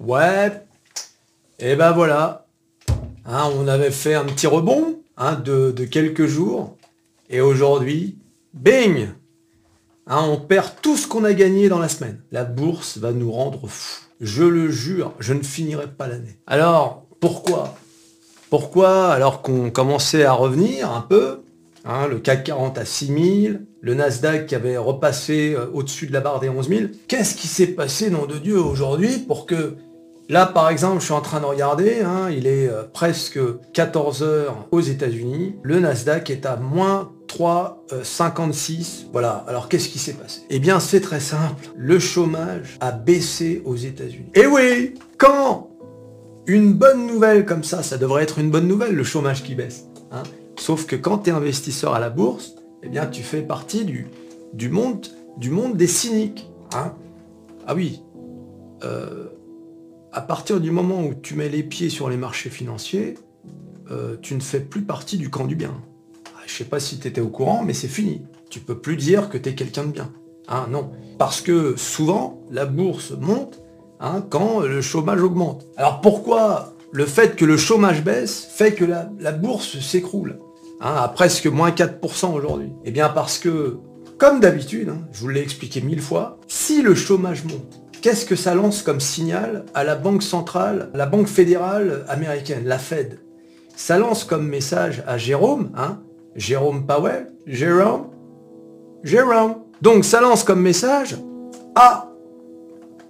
Ouais, et ben voilà. Hein, on avait fait un petit rebond hein, de, quelques jours. Et aujourd'hui, bing Hein, on perd tout ce qu'on a gagné dans la semaine. La bourse va nous rendre fous. Je le jure, je ne finirai pas l'année. Alors, pourquoi? Pourquoi, alors qu'on commençait à revenir un peu, le CAC 40 à 6000, le Nasdaq qui avait repassé euh, au-dessus de la barre des 11 000, qu'est-ce qui s'est passé, nom de Dieu, aujourd'hui pour que Là, par exemple, je suis en train de regarder, hein, il est euh, presque 14 heures aux États-Unis. Le Nasdaq est à moins 3,56. Euh, voilà. Alors, qu'est-ce qui s'est passé? Eh bien, c'est très simple. Le chômage a baissé aux États-Unis. Et oui, quand? Une bonne nouvelle comme ça, ça devrait être une bonne nouvelle, le chômage qui baisse. Hein. Sauf que quand tu es investisseur à la bourse, eh bien, tu fais partie du, du, monde, du monde des cyniques. Hein. Ah oui. Euh, à partir du moment où tu mets les pieds sur les marchés financiers, euh, tu ne fais plus partie du camp du bien. Ah, je sais pas si tu étais au courant, mais c'est fini. Tu peux plus dire que tu es quelqu'un de bien. Ah non. Parce que souvent, la bourse monte hein, quand le chômage augmente. Alors pourquoi le fait que le chômage baisse fait que la, bourse s'écroule hein, à presque moins 4% aujourd'hui? Eh bien parce que, comme d'habitude, hein, je vous l'ai expliqué mille fois, si le chômage monte, Qu'est-ce que ça lance comme signal à la Banque centrale, la Banque fédérale américaine, la Fed? Ça lance comme message à Jérôme, hein? Jérôme Powell, Jérôme, Jérôme. Donc ça lance comme message à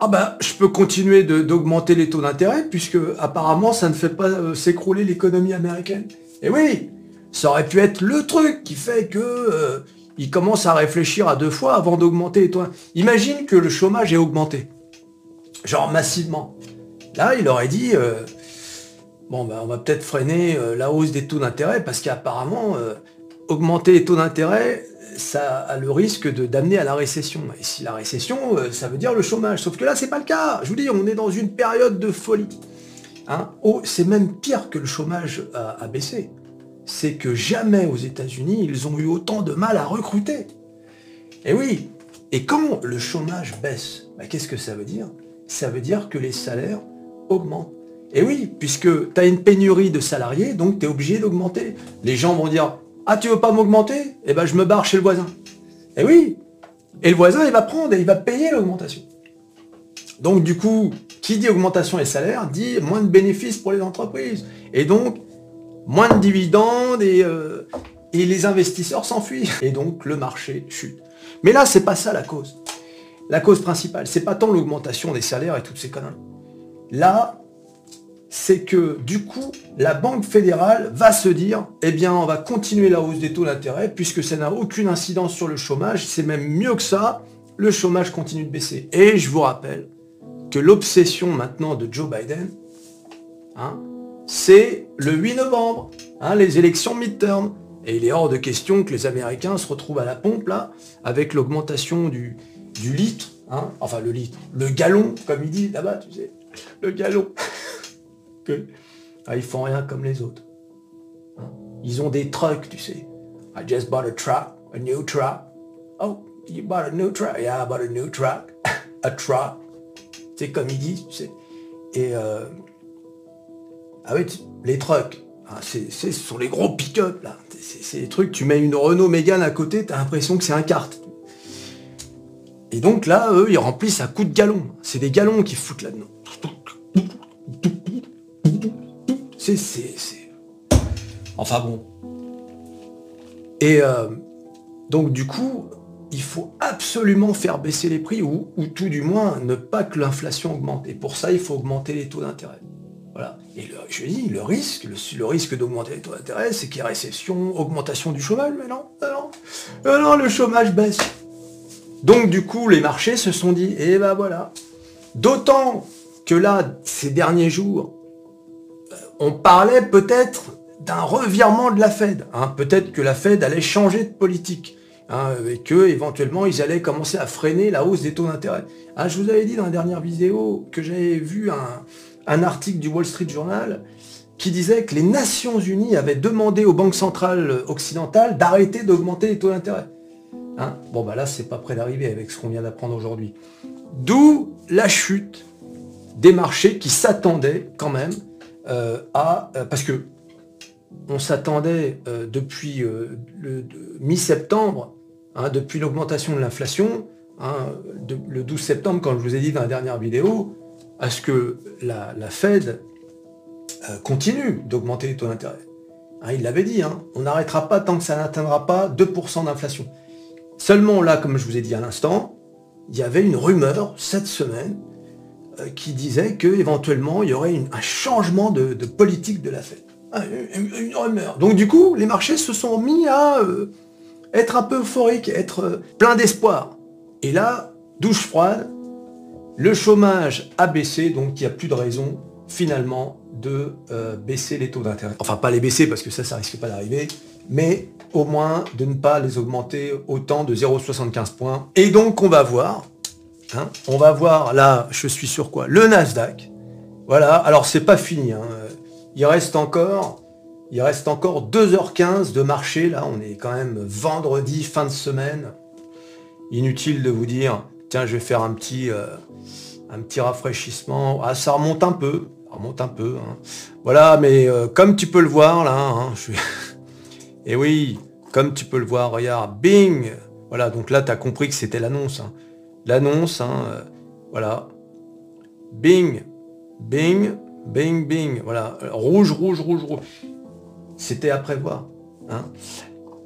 ah ben, je peux continuer d'augmenter les taux d'intérêt puisque apparemment ça ne fait pas euh, s'écrouler l'économie américaine. Et oui, ça aurait pu être le truc qui fait que euh, il commence à réfléchir à deux fois avant d'augmenter. Imagine que le chômage est augmenté genre massivement. Là, il aurait dit, euh, bon, ben, on va peut-être freiner euh, la hausse des taux d'intérêt parce qu'apparemment, euh, augmenter les taux d'intérêt, ça a le risque d'amener à la récession. Et si la récession, ça veut dire le chômage. Sauf que là, c'est pas le cas. Je vous dis, on est dans une période de folie. Hein oh, c'est même pire que le chômage a, baissé. C'est que jamais aux États-Unis, ils ont eu autant de mal à recruter. Et oui. Et quand le chômage baisse, ben, qu'est-ce que ça veut dire? Ça veut dire que les salaires augmentent. Et oui, puisque tu as une pénurie de salariés, donc tu es obligé d'augmenter. Les gens vont dire Ah, tu veux pas m'augmenter? Eh ben je me barre chez le voisin. Et oui. Et le voisin, il va prendre et il va payer l'augmentation. Donc du coup, qui dit augmentation des salaires dit moins de bénéfices pour les entreprises. Et donc, moins de dividendes et, euh, et les investisseurs s'enfuient. Et donc le marché chute. Mais là, c'est pas ça la cause la cause principale. C'est pas tant l'augmentation des salaires et toutes ces conneries. Là, c'est que du coup, la Banque fédérale va se dire, eh bien, on va continuer la hausse des taux d'intérêt puisque ça n'a aucune incidence sur le chômage. C'est même mieux que ça, le chômage continue de baisser. Et je vous rappelle que l'obsession maintenant de Joe Biden, hein, c'est le 8 novembre, hein, les élections midterm. Et il est hors de question que les Américains se retrouvent à la pompe là, avec l'augmentation du, du litre, hein, enfin le litre, le gallon, comme il dit là-bas, tu sais, le gallon. que, ah, ils font rien comme les autres. Ils ont des trucks, tu sais. I just bought a truck, a new truck. Oh, you bought a new truck? Yeah, I bought a new truck. a truck. C'est comme ils disent, tu sais. Et euh, ah oui, les trucks. Ah, c'est, ce sont les gros pick-up là. C'est, les trucs, tu mets une Renault Mégane à côté, t'as l'impression que c'est un kart. Et donc là, eux, ils remplissent à coups de galons. C'est des galons qui foutent là-dedans. C'est, c'est, c'est... Enfin bon. Et euh, donc du coup, il faut absolument faire baisser les prix ou, ou tout du moins ne pas que l'inflation augmente. Et pour ça, il faut augmenter les taux d'intérêt. Voilà. Et je dis, le risque, le, risque d'augmenter les taux d'intérêt, c'est qu'il y a récession, augmentation du chômage. Mais non, le chômage baisse. Donc du coup, les marchés se sont dit, eh ben voilà. D'autant que là, ces derniers jours, euh, on parlait peut-être d'un revirement de la Fed. Hein. Peut-être que la Fed allait changer de politique. Hein, et que éventuellement ils allaient commencer à freiner la hausse des taux d'intérêt. Ah, je vous avais dit dans la dernière vidéo que j'avais vu un, un article du Wall Street Journal qui disait que les Nations Unies avaient demandé aux banques centrales occidentales d'arrêter d'augmenter les taux d'intérêt. Hein? Bon, bah là, c'est pas près d'arriver avec ce qu'on vient d'apprendre aujourd'hui. D'où la chute des marchés qui s'attendaient quand même à... parce que on s'attendait depuis le mi-septembre, hein, depuis l'augmentation de l'inflation, hein, le 12 septembre, quand je vous ai dit dans la dernière vidéo, à ce que la, Fed continue d'augmenter les taux d'intérêt. Il l'avait dit, on n'arrêtera pas tant que ça n'atteindra pas 2% d'inflation. Seulement là, comme je vous ai dit à l'instant, il y avait une rumeur cette semaine euh, qui disait qu'éventuellement il y aurait un changement de, politique de la Fed. Ah, une, rumeur. Donc du coup, les marchés se sont mis à euh, être un peu euphoriques, être euh, plein d'espoir. Et là, douche froide, le chômage a baissé, donc il n'y a plus de raison finalement de baisser les taux d'intérêt. Enfin, pas les baisser parce que ça, ça risque pas d'arriver, mais au moins de ne pas les augmenter autant de 0,75 points. Et donc on va voir, hein, on va voir là, je suis sur quoi? Le Nasdaq. Voilà, alors c'est pas fini. Hein. Il reste encore. Il reste encore 2h15 de marché, là, on est quand même vendredi, fin de semaine. Inutile de vous dire, tiens, je vais faire un petit, euh, rafraîchissement. Ah, ça remonte un peu, remonte un peu. Hein. Voilà, mais euh, comme tu peux le voir, là, je suis... Et oui, comme tu peux le voir, regarde, bing Voilà, donc là, tu as compris que c'était l'annonce. Hein. L'annonce, hein, euh, voilà. Bing Bing Bing Bing Voilà, rouge, rouge, rouge, rouge. C'était à prévoir. Hein.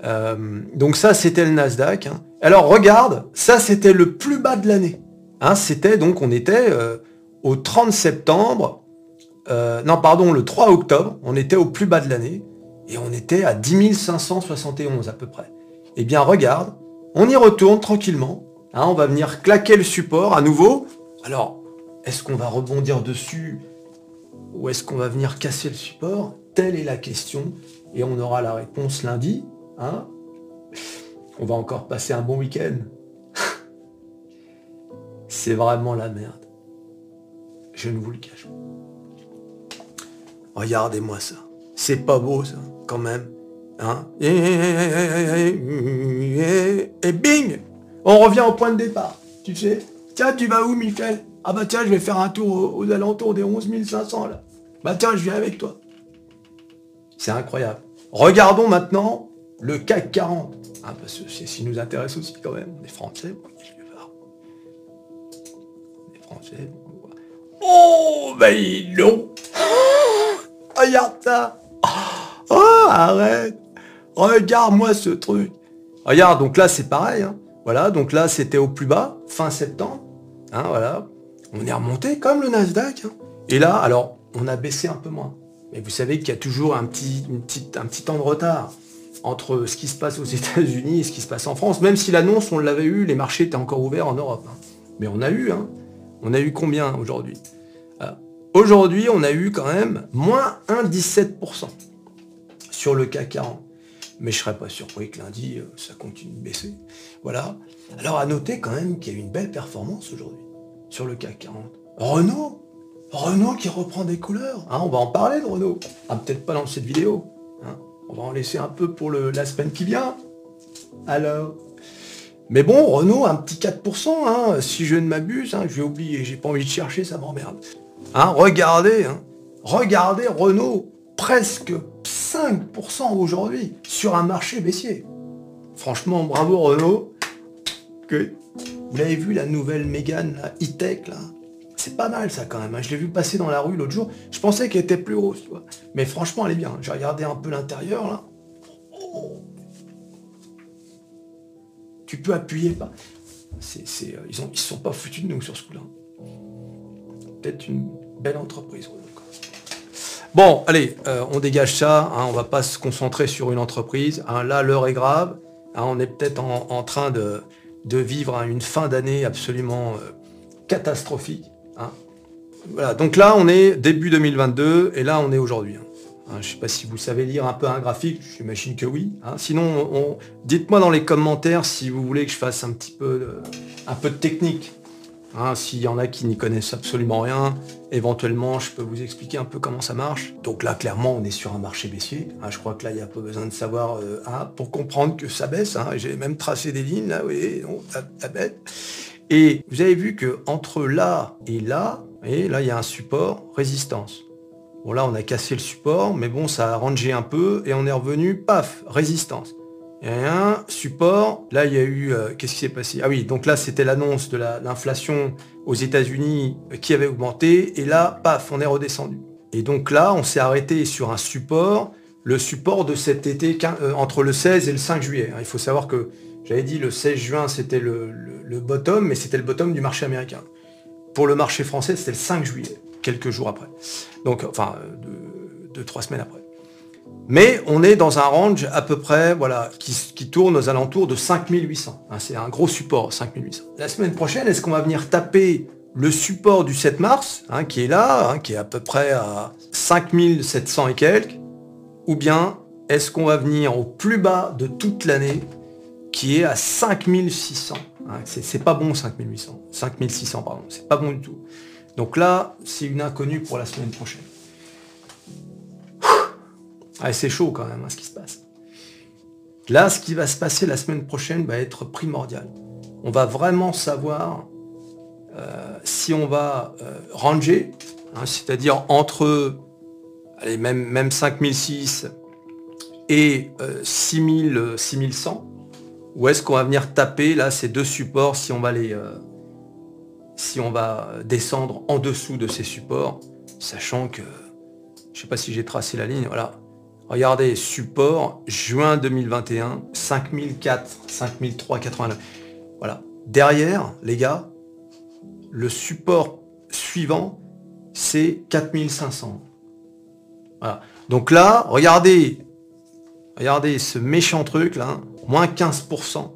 Euh, donc ça, c'était le Nasdaq. Alors regarde, ça c'était le plus bas de l'année. c'était donc, on était euh, au 30 septembre, non pardon, le 3 octobre, on était au plus bas de l'année et on était à 10 571 à peu près. Eh bien regarde, on y retourne tranquillement, hein, on va venir claquer le support à nouveau. Alors, est-ce qu'on va rebondir dessus ou est-ce qu'on va venir casser le support? Telle est la question et on aura la réponse lundi. Hein? On va encore passer un bon week-end. C'est vraiment la merde. Je ne vous le cache pas. Regardez-moi ça. C'est pas beau ça quand même. Et, bing On revient au point de départ. Tu sais Tiens, tu vas où, Michel? Ah bah tiens, je vais faire un tour aux, alentours des 11 500 là. Bah tiens, je viens avec toi. C'est incroyable. Regardons maintenant le CAC 40. Hein, parce que c'est ce qui nous intéresse aussi quand même. On est français. On est français. Oh, bah non Regarde ça Oh, arrête Regarde-moi ce truc Regarde, donc là, c'est pareil. Hein. Voilà, donc là, c'était au plus bas, fin septembre. Hein, voilà. On est remonté comme le Nasdaq. Hein. Et là, alors, on a baissé un peu moins. Mais vous savez qu'il y a toujours un petit, un petit temps de retard entre ce qui se passe aux États-Unis et ce qui se passe en France. Même si l'annonce, on l'avait eu, les marchés étaient encore ouverts en Europe. Mais on a eu, hein. On a eu combien aujourd'hui? Aujourd'hui, on a eu quand même moins 1,17% sur le CAC 40. Mais je ne serais pas surpris que lundi, euh, ça continue de baisser. Voilà. Alors à noter quand même qu'il y a eu une belle performance aujourd'hui sur le CAC 40. Renault Renault qui reprend des couleurs. Hein, on va en parler de Renault. Ah, peut-être pas dans cette vidéo. Hein. On va en laisser un peu pour le, la semaine qui vient. Alors mais bon, Renault, un petit 4%, hein, si je ne m'abuse, je vais oublier, j'ai pas envie de chercher, ça m'emmerde. Regardez, regardez Renault, presque 5% aujourd'hui sur un marché baissier. Franchement, bravo Renault. Que... Vous l'avez vu la nouvelle Mégane, la e-tech là C'est pas mal ça quand même. Hein. Je l'ai vu passer dans la rue l'autre jour. Je pensais qu'elle était plus grosse. Mais franchement, elle est bien. J'ai regardé un peu l'intérieur là. Tu peux appuyer pas. C'est, euh, ils, ont, ils sont pas foutus de nous sur ce coup-là. Peut-être une belle entreprise. Bon, allez, euh, on dégage ça, hein, on va pas se concentrer sur une entreprise. Hein. là, l'heure est grave. Hein, on est peut-être en, train de, vivre une fin d'année absolument euh, catastrophique. Voilà, donc là, on est début 2022 et là, on est aujourd'hui. je ne sais pas si vous savez lire un peu un graphique, j'imagine que oui. Sinon, dites-moi dans les commentaires si vous voulez que je fasse un petit peu un peu de technique. Hein, s'il y en a qui n'y connaissent absolument rien, éventuellement je peux vous expliquer un peu comment ça marche. Donc là clairement on est sur un marché baissier. Hein, je crois que là il n'y a pas besoin de savoir euh, hein, pour comprendre que ça baisse. J'ai même tracé des lignes là, oui, non, ça, bête. Et vous avez vu que entre là et là, Et là, il y a un support résistance. Bon, là, on a cassé le support, mais bon, ça a rangé un peu et on est revenu, paf, résistance. Un support, là, il y a eu, euh, qu'est-ce qui s'est passé? Ah oui, donc là, c'était l'annonce de l'inflation aux États-Unis euh, qui avait augmenté, et là, paf, on est redescendu. Et donc là, on s'est arrêté sur un support, le support de cet été euh, entre le 16 et le 5 juillet. Il faut savoir que j'avais dit le 16 juin, c'était le, bottom, mais c'était le bottom du marché américain. Pour le marché français, c'était le 5 juillet quelques jours après. Donc, enfin, de, trois semaines après. Mais on est dans un range à peu près, voilà, qui, tourne aux alentours de 5800. Hein, c'est un gros support, 5800. La semaine prochaine, est-ce qu'on va venir taper le support du 7 mars, hein, qui est là, hein, qui est à peu près à 5700 et quelques, ou bien est-ce qu'on va venir au plus bas de toute l'année, qui est à 5600 C'est pas bon 5800, 5600 pardon, c'est pas bon du tout. Donc là, c'est une inconnue pour la semaine prochaine. Ah, c'est chaud quand même hein, ce qui se passe. Là, ce qui va se passer la semaine prochaine va être primordial. On va vraiment savoir euh, si on va euh, ranger, hein, c'est-à-dire entre allez, même, même 5006 et 6000, euh, 6100, ou est-ce qu'on va venir taper là ces deux supports si on va les, si on va descendre en dessous de ces supports, sachant que, je ne sais pas si j'ai tracé la ligne, voilà. Regardez, support, juin 2021, 5004, 5003,89. Voilà. Derrière, les gars, le support suivant, c'est 4500. Voilà. Donc là, regardez, regardez ce méchant truc là, moins 15%.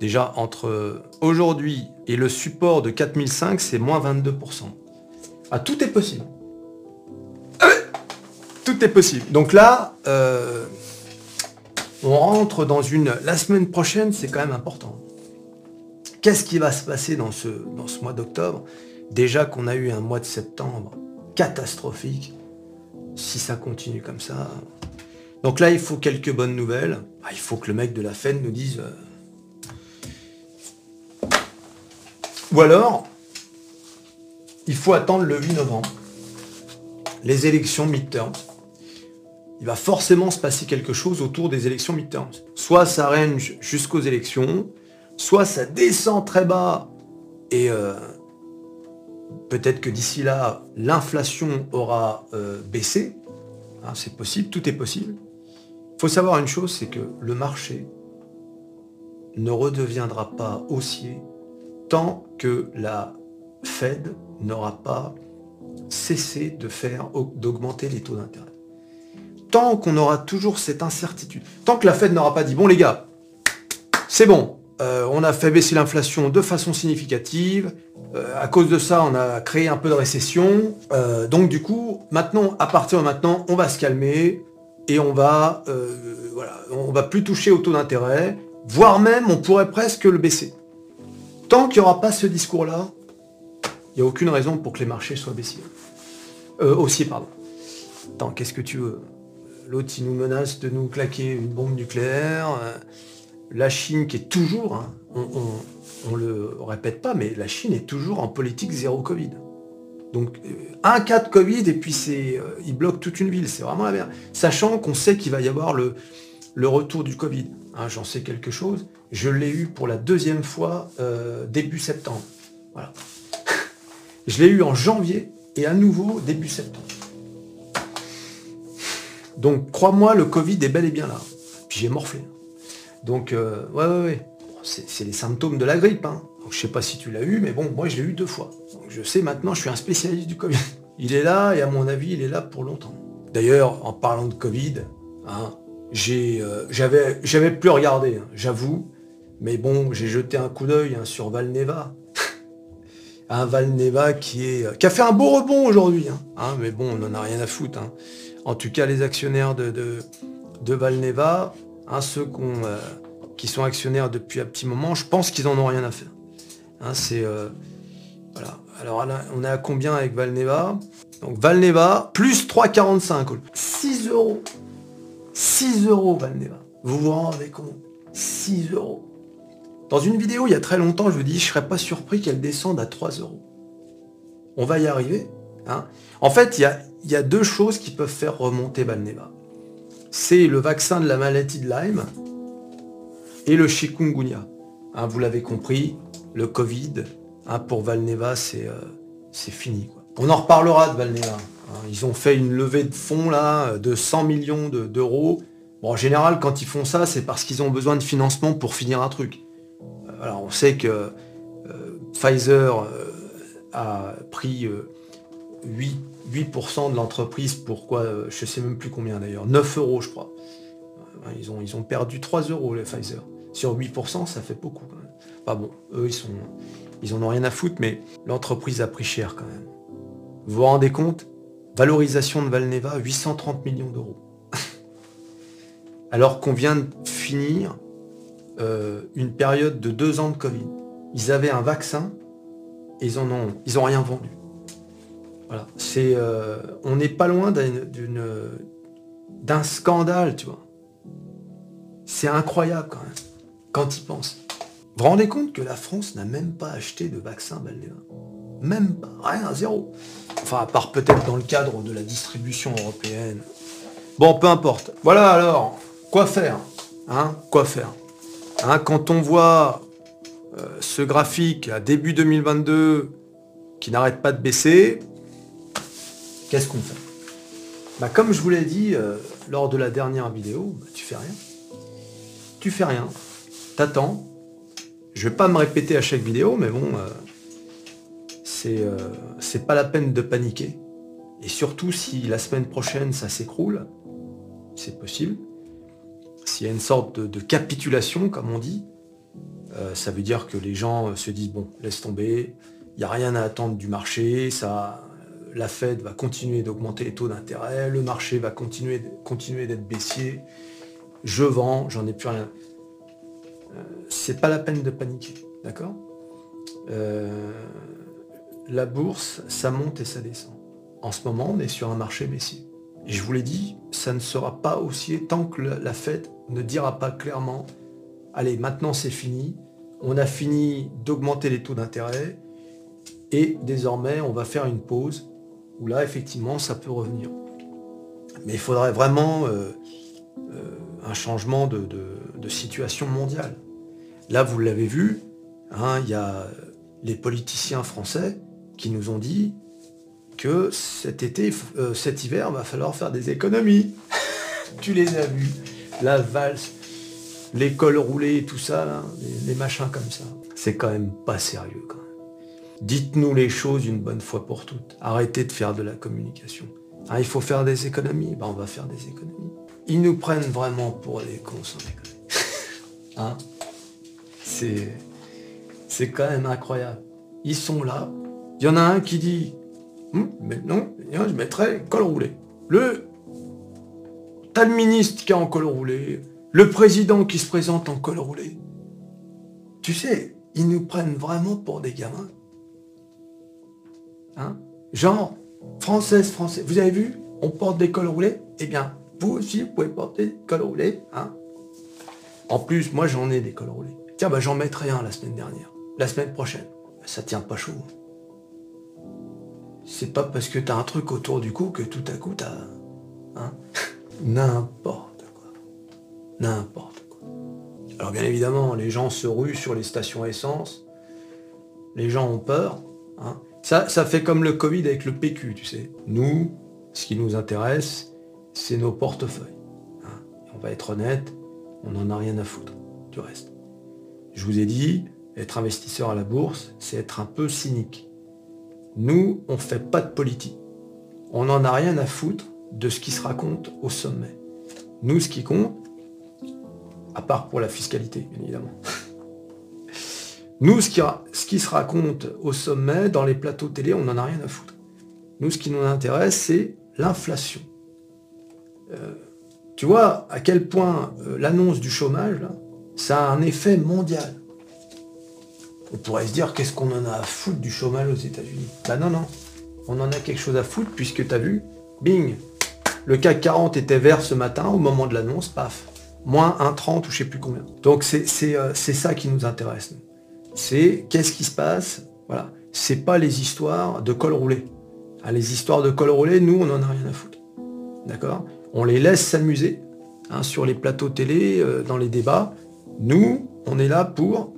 Déjà, entre aujourd'hui et le support de 4005, c'est moins 22%. Ah, tout est possible. Tout est possible. Donc là, euh, on rentre dans une... La semaine prochaine, c'est quand même important. Qu'est-ce qui va se passer dans ce, dans ce mois d'octobre? Déjà qu'on a eu un mois de septembre catastrophique. Si ça continue comme ça... Donc là, il faut quelques bonnes nouvelles. Ah, il faut que le mec de la FED nous dise... Euh, Ou alors, il faut attendre le 8 novembre, les élections midterms. Il va forcément se passer quelque chose autour des élections midterms. Soit ça range jusqu'aux élections, soit ça descend très bas et euh, peut-être que d'ici là, l'inflation aura euh, baissé. Hein, c'est possible, tout est possible. Il faut savoir une chose, c'est que le marché ne redeviendra pas haussier tant que la Fed n'aura pas cessé d'augmenter les taux d'intérêt. Tant qu'on aura toujours cette incertitude, tant que la Fed n'aura pas dit bon les gars, c'est bon, euh, on a fait baisser l'inflation de façon significative, euh, à cause de ça on a créé un peu de récession, euh, donc du coup maintenant à partir de maintenant on va se calmer et on va voilà, on va plus toucher au taux d'intérêt, voire même on pourrait presque le baisser. Tant qu'il n'y aura pas ce discours-là, il n'y a aucune raison pour que les marchés soient baissiers. Euh, haussiers, pardon. Attends, qu'est-ce que tu veux? L'autre, il nous menace de nous claquer une bombe nucléaire. Euh, la Chine qui est toujours, hein, on, ne le répète pas, mais la Chine est toujours en politique zéro Covid. Donc euh, un cas de Covid et puis c'est, il bloque toute une ville, c'est vraiment la merde. Sachant qu'on sait qu'il va y avoir le, retour du Covid. Hein, j'en sais quelque chose. Je l'ai eu pour la deuxième fois euh, début septembre. Voilà. je l'ai eu en janvier et à nouveau début septembre. Donc crois-moi, le Covid est bel et bien là. Puis j'ai morflé. Donc euh, ouais ouais ouais. c'est les symptômes de la grippe. Hein. Donc, je sais pas si tu l'as eu, mais bon, moi je l'ai eu deux fois. Je sais maintenant, je suis un spécialiste du Covid. Il est là et à mon avis, il est là pour longtemps. D'ailleurs, en parlant de Covid, hein, euh, j'avais, plus regardé, hein, j'avoue. Mais bon, j'ai jeté un coup d'œil hein, sur Valneva. un Valneva euh, qui a fait un beau rebond aujourd'hui. Mais bon, on n'en a rien à foutre. En tout cas, les actionnaires de, de, Valneva, ceux euh, qui sont actionnaires depuis un petit moment, je pense qu'ils en ont rien à faire. c'est voilà. Alors on est à combien avec Valneva? Donc Valneva, plus 3,45. 6 euros. 6 euros Valneva. Vous vous rendez compte? 6 euros. Dans une vidéo il y a très longtemps, je vous dis, je serais pas surpris qu'elle descende à 3 euros. On va y arriver. Hein. En fait, il y a, y a, deux choses qui peuvent faire remonter Valneva. C'est le vaccin de la maladie de Lyme et le chikungunya. Hein, vous l'avez compris, le Covid, hein, pour Valneva, c'est euh, fini. On en reparlera de Valneva. Ils ont fait une levée de fonds là de 100 millions d'euros. en général, quand ils font ça, c'est parce qu'ils ont besoin de financement pour finir un truc. Euh, alors, on sait que euh, Pfizer a pris 8, 8% de l'entreprise, pourquoi, je ne sais même plus combien d'ailleurs, 9 euros je crois. Ils ont, perdu 3 euros les Pfizer. Sur 8%, ça fait beaucoup quand même. Bon, eux ils sont. En ont rien à foutre, mais l'entreprise a pris cher quand même. Vous vous rendez compte? Valorisation de Valneva, 830 millions d'euros. Alors qu'on vient de finir euh, une période de deux ans de Covid. Ils avaient un vaccin ils en ont rien vendu. Voilà, c'est, euh, on n'est pas loin d'un scandale, tu vois. C'est incroyable quand même, quand ils pensent. Vous vous rendez compte que la France n'a même pas acheté de vaccin Valneva? Même pas, rien, zéro. Enfin, à part peut-être dans le cadre de la distribution européenne. Bon, peu importe. Voilà alors, quoi faire Hein Quoi faire hein, Quand on voit euh, ce graphique à début 2022 qui n'arrête pas de baisser, qu'est-ce qu'on fait? Bah, Comme je vous l'ai dit euh, lors de la dernière vidéo, bah, tu fais rien. Tu fais rien. T'attends. Je vais pas me répéter à chaque vidéo, mais bon, euh, euh, c'est pas la peine de paniquer. Et surtout si la semaine prochaine ça s'écroule, c'est possible. S'il y a une sorte de, capitulation, comme on dit, ça veut dire que les gens se disent bon, laisse tomber, il n'y a rien à attendre du marché, ça, la Fed va continuer d'augmenter les taux d'intérêt, le marché va continuer, d'être baissier, je vends, j'en ai plus rien. Euh, c'est pas la peine de paniquer, d'accord? Euh, La bourse, ça monte et ça descend. En ce moment, on est sur un marché baissier. Je vous l'ai dit, ça ne sera pas haussier tant que la Fed ne dira pas clairement, allez, maintenant c'est fini, on a fini d'augmenter les taux d'intérêt, et désormais on va faire une pause où là, effectivement, ça peut revenir. Mais il faudrait vraiment euh, euh, un changement de, situation mondiale. Là, vous l'avez vu, hein, il y a les politiciens français qui nous ont dit que cet été, euh, cet hiver, va falloir faire des économies. tu les as vus, la valse, l'école roulée, tout ça, les, machins comme ça. C'est quand même pas sérieux quand. Dites-nous les choses une bonne fois pour toutes. Arrêtez de faire de la communication. Ah, il faut faire des économies. Ben, on va faire des économies. Ils nous prennent vraiment pour des cons sans déconner. hein? C'est. C'est quand même incroyable. Ils sont là. Il y en a un qui dit hum, Mais non, je mettrais col roulé. Le. T'as le ministre qui est en col roulé. Le président qui se présente en col roulé. Tu sais, ils nous prennent vraiment pour des gamins. Hein? Genre, française, français. Vous avez vu? On porte des cols roulés? Eh bien, vous aussi, vous pouvez porter des cols roulés. Hein? En plus, moi, j'en ai des cols roulés. Tiens, bah, j'en mettrai un la semaine dernière. La semaine prochaine. Ça tient pas chaud. C'est pas parce que t'as un truc autour du cou que tout à coup t'as... Hein? N'importe quoi. N'importe quoi. Alors bien évidemment, les gens se ruent sur les stations essence. Les gens ont peur. Hein? Ça, fait comme le Covid avec le PQ, tu sais. Nous, ce qui nous intéresse, c'est nos portefeuilles. Hein. on va être honnête, on n'en a rien à foutre du reste. Je vous ai dit, être investisseur à la bourse, c'est être un peu cynique. Nous, on ne fait pas de politique. On n'en a rien à foutre de ce qui se raconte au sommet. Nous, ce qui compte, à part pour la fiscalité, bien évidemment, nous, ce qui, se raconte au sommet, dans les plateaux télé, on n'en a rien à foutre. Nous, ce qui nous intéresse, c'est l'inflation. Euh, tu vois à quel point euh, l'annonce du chômage, ça a un effet mondial. On pourrait se dire, qu'est-ce qu'on en a à foutre du chômage aux États-Unis? Ben non, non. On en a quelque chose à foutre puisque tu as vu, bing, le CAC 40 était vert ce matin au moment de l'annonce, paf, moins 1,30 ou je sais plus combien. Donc c'est euh, ça qui nous intéresse c'est qu'est-ce qui se passe Voilà. c'est pas les histoires de col roulé. Ah, les histoires de col roulé, nous, on en a rien à foutre. D'accord? On les laisse s'amuser hein, sur les plateaux télé, euh, dans les débats. Nous, on est là pour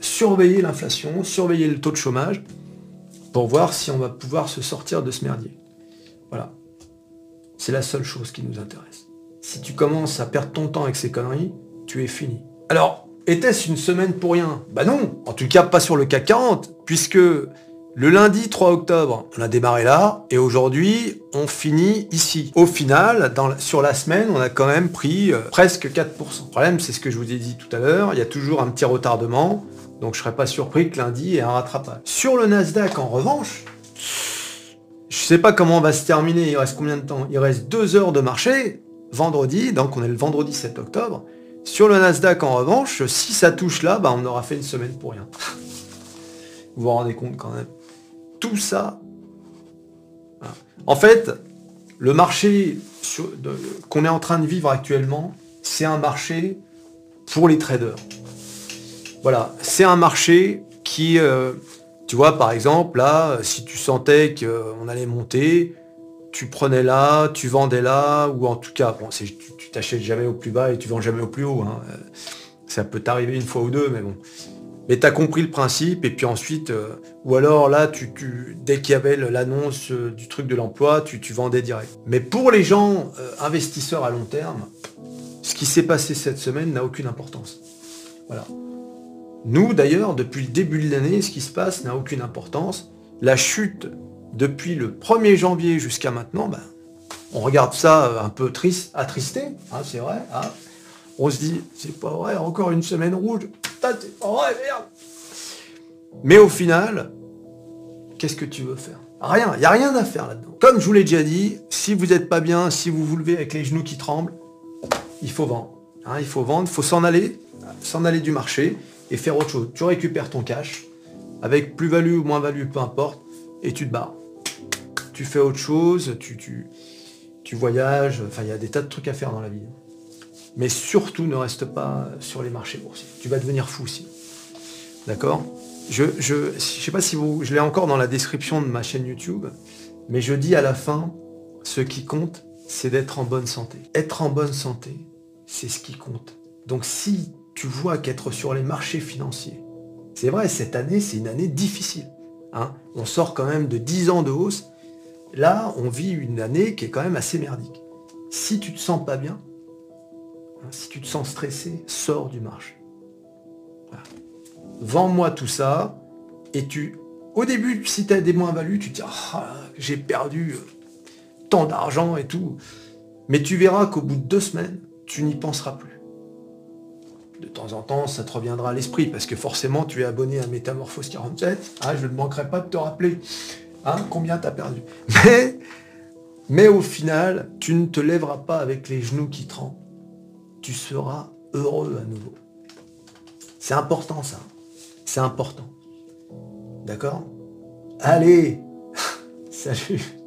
surveiller l'inflation, surveiller le taux de chômage, pour voir si on va pouvoir se sortir de ce merdier. Voilà. C'est la seule chose qui nous intéresse. Si tu commences à perdre ton temps avec ces conneries, tu es fini. Alors, était-ce une semaine pour rien? Bah non, en tout cas pas sur le CAC 40, puisque le lundi 3 octobre, on a démarré là, et aujourd'hui, on finit ici. Au final, sur la semaine, on a quand même pris euh, presque 4%. Le problème, c'est ce que je vous ai dit tout à l'heure, il y a toujours un petit retardement, donc je serais pas surpris que lundi ait un rattrapage. Sur le Nasdaq, en revanche, je sais pas comment on va se terminer, il reste combien de temps? Il reste deux heures de marché, vendredi, donc on est le vendredi 7 octobre. Sur le Nasdaq, en revanche, si ça touche là, bah, on aura fait une semaine pour rien. vous vous rendez compte quand même. Tout ça. En fait, le marché qu'on est en train de vivre actuellement, c'est un marché pour les traders. Voilà, c'est un marché qui, euh, tu vois, par exemple, là, si tu sentais qu'on allait monter, tu prenais là, tu vendais là, ou en tout cas, bon, t'achètes jamais au plus bas et tu vends jamais au plus haut. Hein. Euh, ça peut t'arriver une fois ou deux, mais bon. Mais tu as compris le principe, et puis ensuite, euh, ou alors là, tu, dès qu'il y avait l'annonce du truc de l'emploi, tu, tu, vendais direct. Mais pour les gens investisseurs à long terme, ce qui s'est passé cette semaine n'a aucune importance. Voilà. Nous, d'ailleurs, depuis le début de l'année, ce qui se passe n'a aucune importance. La chute depuis le 1er janvier jusqu'à maintenant, ben, on regarde ça euh, un peu triste, attristé, hein, c'est vrai. Hein. On se dit, c'est pas vrai, encore une semaine rouge. Mais au final, qu'est-ce que tu veux faire? Rien, il n'y a rien à faire là-dedans. Comme je vous l'ai déjà dit, si vous n'êtes pas bien, si vous vous levez avec les genoux qui tremblent, il faut vendre. Hein, il faut vendre, il faut s'en aller, s'en aller du marché et faire autre chose. Tu récupères ton cash, avec plus-value ou moins-value, peu importe, et tu te barres. Tu fais autre chose, tu, tu voyages, enfin il y a des tas de trucs à faire dans la vie. Mais surtout ne reste pas sur les marchés boursiers. Tu vas devenir fou aussi. D'accord? Je je, sais pas si vous. Je l'ai encore dans la description de ma chaîne YouTube, mais je dis à la fin, ce qui compte, c'est d'être en bonne santé. Être en bonne santé, c'est ce qui compte. Donc si tu vois qu'être sur les marchés financiers, c'est vrai, cette année, c'est une année difficile. Hein. on sort quand même de 10 ans de hausse. Là, on vit une année qui est quand même assez merdique. Si tu te sens pas bien, hein, si tu te sens stressé, sors du marché. Vends-moi tout ça, et tu, au début, si tu as des moins-values, tu te dis, ah, j'ai perdu euh, tant d'argent et tout. Mais tu verras qu'au bout de deux semaines, tu n'y penseras plus de temps en temps, ça te reviendra à l'esprit, parce que forcément, tu es abonné à Métamorphose 47. Ah, je ne manquerai pas de te rappeler hein, combien tu as perdu. Mais, mais au final, tu ne te lèveras pas avec les genoux qui tremblent. Tu seras heureux à nouveau. C'est important ça. C'est important. D'accord? Allez Salut